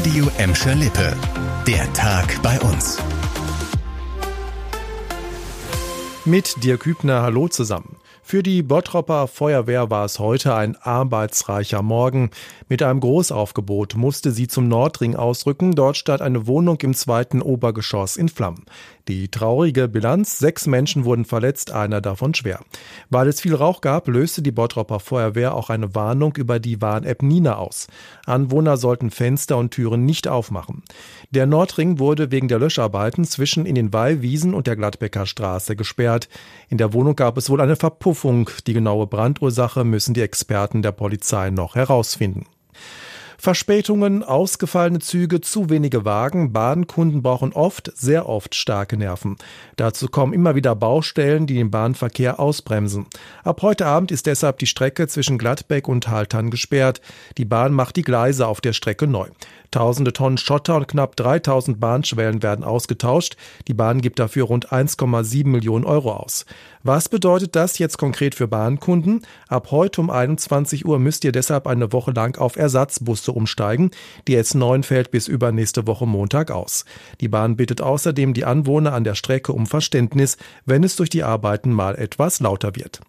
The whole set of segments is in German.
Radio Emscher Lippe. Der Tag bei uns. Mit dir Kübner, hallo zusammen. Für die Bottropper Feuerwehr war es heute ein arbeitsreicher Morgen. Mit einem Großaufgebot musste sie zum Nordring ausrücken. Dort stand eine Wohnung im zweiten Obergeschoss in Flammen. Die traurige Bilanz, sechs Menschen wurden verletzt, einer davon schwer. Weil es viel Rauch gab, löste die Bottropper Feuerwehr auch eine Warnung über die Warn-App Nina aus. Anwohner sollten Fenster und Türen nicht aufmachen. Der Nordring wurde wegen der Löscharbeiten zwischen in den Weihwiesen und der Gladbecker Straße gesperrt. In der Wohnung gab es wohl eine Verpuffung. Die genaue Brandursache müssen die Experten der Polizei noch herausfinden. Verspätungen, ausgefallene Züge, zu wenige Wagen. Bahnkunden brauchen oft, sehr oft starke Nerven. Dazu kommen immer wieder Baustellen, die den Bahnverkehr ausbremsen. Ab heute Abend ist deshalb die Strecke zwischen Gladbeck und Haltern gesperrt. Die Bahn macht die Gleise auf der Strecke neu. Tausende Tonnen Schotter und knapp 3000 Bahnschwellen werden ausgetauscht. Die Bahn gibt dafür rund 1,7 Millionen Euro aus. Was bedeutet das jetzt konkret für Bahnkunden? Ab heute um 21 Uhr müsst ihr deshalb eine Woche lang auf Ersatzbusse umsteigen. Die S9 fällt bis übernächste Woche Montag aus. Die Bahn bittet außerdem die Anwohner an der Strecke um Verständnis, wenn es durch die Arbeiten mal etwas lauter wird.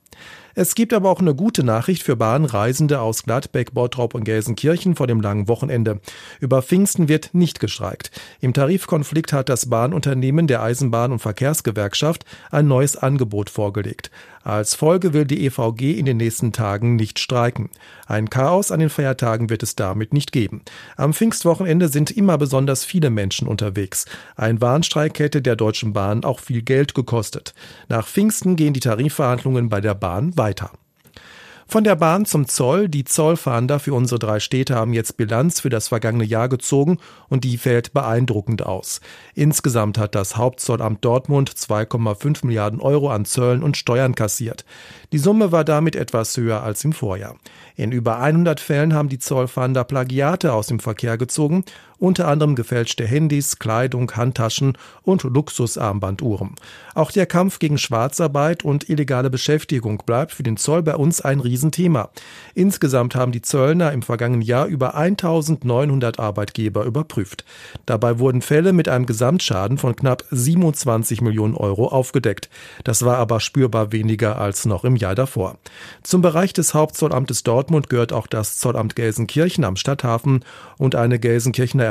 Es gibt aber auch eine gute Nachricht für Bahnreisende aus Gladbeck, Bottrop und Gelsenkirchen vor dem langen Wochenende. Über Pfingsten wird nicht gestreikt. Im Tarifkonflikt hat das Bahnunternehmen der Eisenbahn- und Verkehrsgewerkschaft ein neues Angebot vorgelegt. Als Folge will die EVG in den nächsten Tagen nicht streiken. Ein Chaos an den Feiertagen wird es damit nicht geben. Am Pfingstwochenende sind immer besonders viele Menschen unterwegs. Ein Warnstreik hätte der Deutschen Bahn auch viel Geld gekostet. Nach Pfingsten gehen die Tarifverhandlungen bei der Bahn weiter. Von der Bahn zum Zoll. Die Zollfahnder für unsere drei Städte haben jetzt Bilanz für das vergangene Jahr gezogen und die fällt beeindruckend aus. Insgesamt hat das Hauptzollamt Dortmund 2,5 Milliarden Euro an Zöllen und Steuern kassiert. Die Summe war damit etwas höher als im Vorjahr. In über 100 Fällen haben die Zollfahnder Plagiate aus dem Verkehr gezogen, unter anderem gefälschte Handys, Kleidung, Handtaschen und Luxusarmbanduhren. Auch der Kampf gegen Schwarzarbeit und illegale Beschäftigung bleibt für den Zoll bei uns ein Riesenthema. Insgesamt haben die Zöllner im vergangenen Jahr über 1900 Arbeitgeber überprüft. Dabei wurden Fälle mit einem Gesamtschaden von knapp 27 Millionen Euro aufgedeckt. Das war aber spürbar weniger als noch im Jahr davor. Zum Bereich des Hauptzollamtes Dortmund gehört auch das Zollamt Gelsenkirchen am Stadthafen und eine Gelsenkirchener